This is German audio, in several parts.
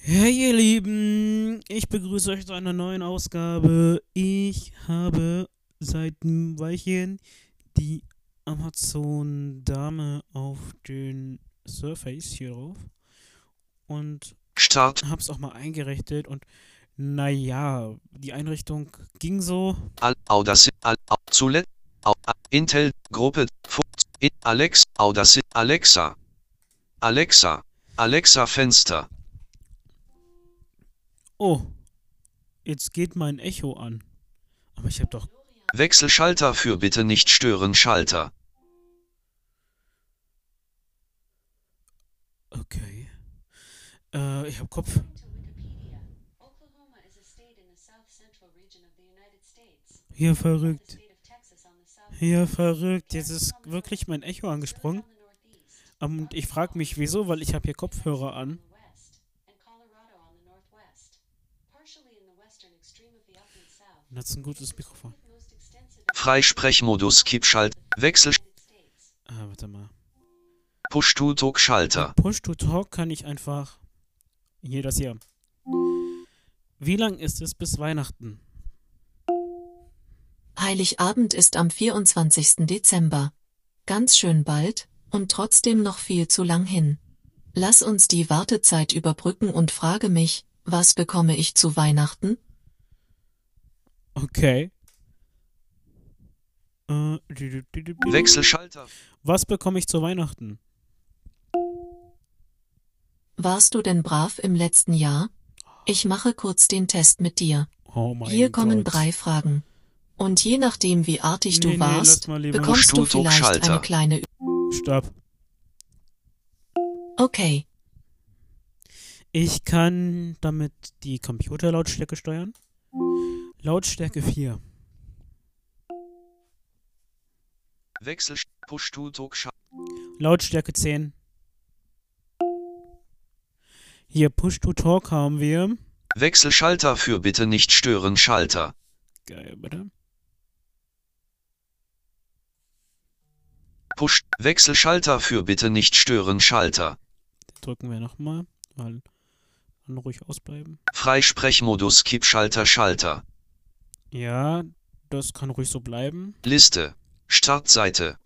Hey ihr Lieben, ich begrüße euch zu einer neuen Ausgabe. Ich habe seit einem Weilchen die Amazon Dame auf den Surface hier drauf und Start, hab's auch mal eingerichtet und naja, die Einrichtung ging so. Audacity, zuletzt, Intel, Gruppe, Alex, Audacity, Alexa, Alexa, Alexa Fenster, Oh, jetzt geht mein Echo an. Aber ich habe doch Wechselschalter für bitte nicht stören Schalter, okay. Äh, ich habe Kopf. Hier verrückt. Hier verrückt. Jetzt ist wirklich mein Echo angesprungen. northeast, Und ich frage mich, wieso, weil ich habe hier Kopfhörer an. das ist ein gutes Mikrofon. Freisprechmodus Kippschalt, Wechsel. Ah, warte mal. Push-to-Talk Schalter, Push to Talk kann ich einfach. Hier, das hier. Wie lang ist es bis Weihnachten? Heiligabend ist am 24. Dezember. Ganz schön bald und trotzdem noch viel zu lang hin. Lass uns die Wartezeit überbrücken und frage mich, was bekomme ich zu Weihnachten? Okay. Äh, Wechselschalter, Was bekomme ich zu Weihnachten? Warst du denn brav im letzten Jahr? Ich mache kurz den Test mit dir. Oh mein Hier kommen Gott. drei Fragen. Und je nachdem, wie artig Nee, du warst, bekommst du vielleicht Schalter. eine kleine... Stopp. Okay, Ich kann damit die Computerlautstärke steuern. Lautstärke 4. Wechsel, Push-to-Talk Schalter, Lautstärke 10. Hier Push to Talk haben wir. Wechselschalter für bitte nicht stören Schalter, Geil, bitte. Push, Wechselschalter für bitte nicht stören Schalter, Drücken wir nochmal, weil dann ruhig ausbleiben. Freisprechmodus Kippschalter Schalter, Ja, das kann ruhig so bleiben. Liste, Startseite,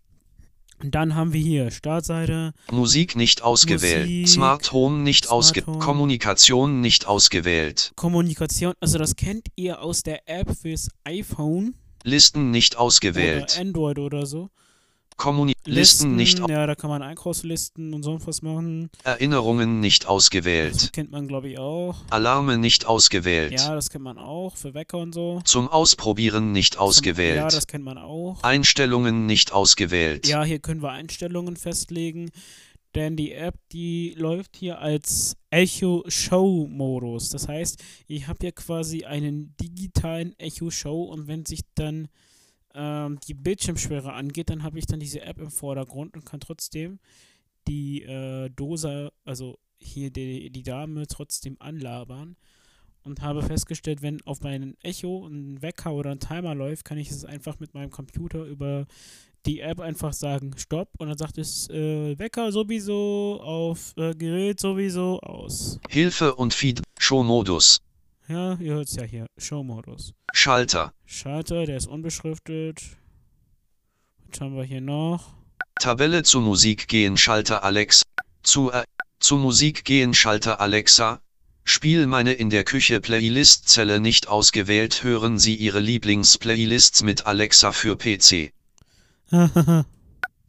Und dann haben wir hier Startseite, Musik nicht ausgewählt, Musik, Smart Home nicht ausgewählt. Kommunikation nicht ausgewählt, Kommunikation. Also das kennt ihr aus der App fürs iPhone Listen nicht oder ausgewählt, Android oder so. Kommuni Listen nicht, au- Ja, da kann man Einkaufslisten und sonst was machen. Erinnerungen nicht Das ausgewählt, kennt man, glaube ich, auch. Alarme nicht ausgewählt, Ja, das kennt man auch. Für Wecker und so. zum Ausprobieren nicht Zum- ausgewählt, Ja, das kennt man auch. Einstellungen nicht ausgewählt, Ja, hier können wir Einstellungen festlegen, denn die App, die läuft hier als Echo Show Modus. Das heißt, ich habe hier quasi einen digitalen Echo Show und wenn sich dann ähm, die Bildschirmschwere angeht, dann habe ich dann diese App im Vordergrund und kann trotzdem die äh, Dose, also hier die, die Dame trotzdem anlabern. Und habe festgestellt, wenn auf meinen Echo ein Wecker oder ein Timer läuft, kann ich es einfach mit meinem Computer über die App einfach sagen Stopp. Und dann sagt es äh, Wecker sowieso auf äh, Gerät sowieso aus. Hilfe und Feed, Show-Modus, Ja, ihr hört es ja hier. Show-Modus. Schalter, Schalter, der ist unbeschriftet. Was haben wir hier noch? Tabelle zu Musik gehen Schalter Alexa. Zu, äh, zu Musik gehen Schalter Alexa. Spiel meine in der Küche Playlist-Zelle nicht ausgewählt. Hören Sie Ihre Lieblings-Playlists mit Alexa für PC.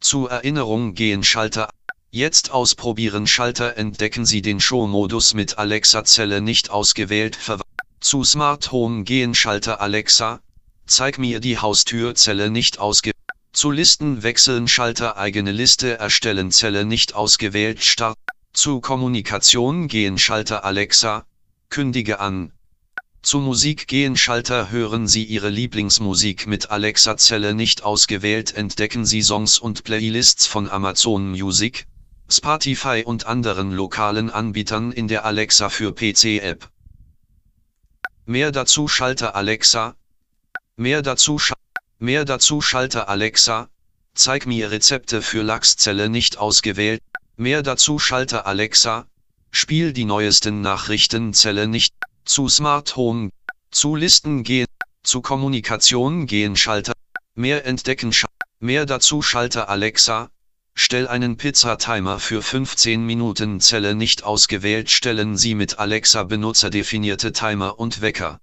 Zu Erinnerung gehen Schalter. Jetzt ausprobieren Schalter entdecken Sie den Show-Modus mit Alexa-Zelle nicht ausgewählt. Zu Smart Home gehen Schalter Alexa. Zeig mir die Haustürzelle nicht ausgewählt. Zu Listen wechseln Schalter eigene Liste erstellen Zelle nicht ausgewählt Start. Zu Kommunikation gehen Schalter Alexa. Kündige an. Zu Musik gehen Schalter hören Sie Ihre Lieblingsmusik mit Alexa Zelle nicht ausgewählt entdecken Sie Songs und Playlists von Amazon Music, Spotify und anderen lokalen Anbietern in der Alexa für PC App. Mehr dazu Schalter Alexa. Mehr dazu, scha mehr dazu Schalter Alexa, zeig mir Rezepte für Lachszelle nicht ausgewählt. Mehr dazu Schalter Alexa, spiel die neuesten Nachrichten Zelle nicht, zu Smart Home, zu Listen gehen, zu Kommunikation gehen. Schalter, mehr entdecken. Sch mehr dazu Schalter Alexa, stell einen Pizza-Timer für 15 Minuten Zelle nicht ausgewählt stellen Sie mit Alexa benutzerdefinierte Timer und Wecker.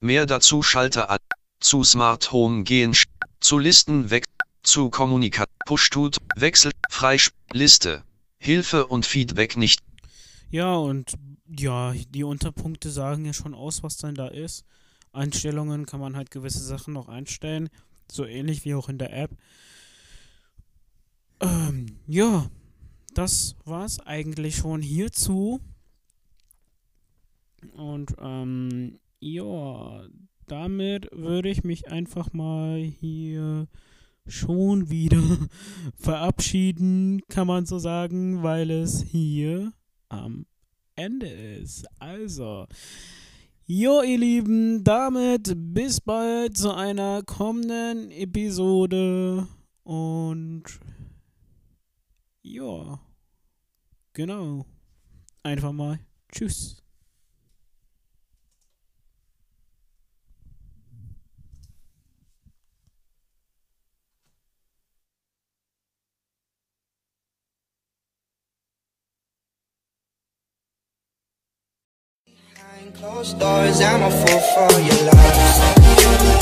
Mehr dazu Schalter A zu Smart Home gehen zu Listen weg zu Kommunikation Push tut Wechsel Freisp Liste Hilfe und Feedback nicht. Ja, und ja, die Unterpunkte sagen ja schon aus, was dann da ist. Einstellungen kann man halt gewisse Sachen noch einstellen, so ähnlich wie auch in der App. Ähm, ja, das war's eigentlich schon hierzu. Und ähm, ja, damit würde ich mich einfach mal hier schon wieder verabschieden, kann man so sagen, weil es hier am Ende ist. Also, jo, ihr Lieben, damit bis bald zu einer kommenden Episode und ja, genau. Einfach mal Tschüss. Doors, I'm a fool for your love.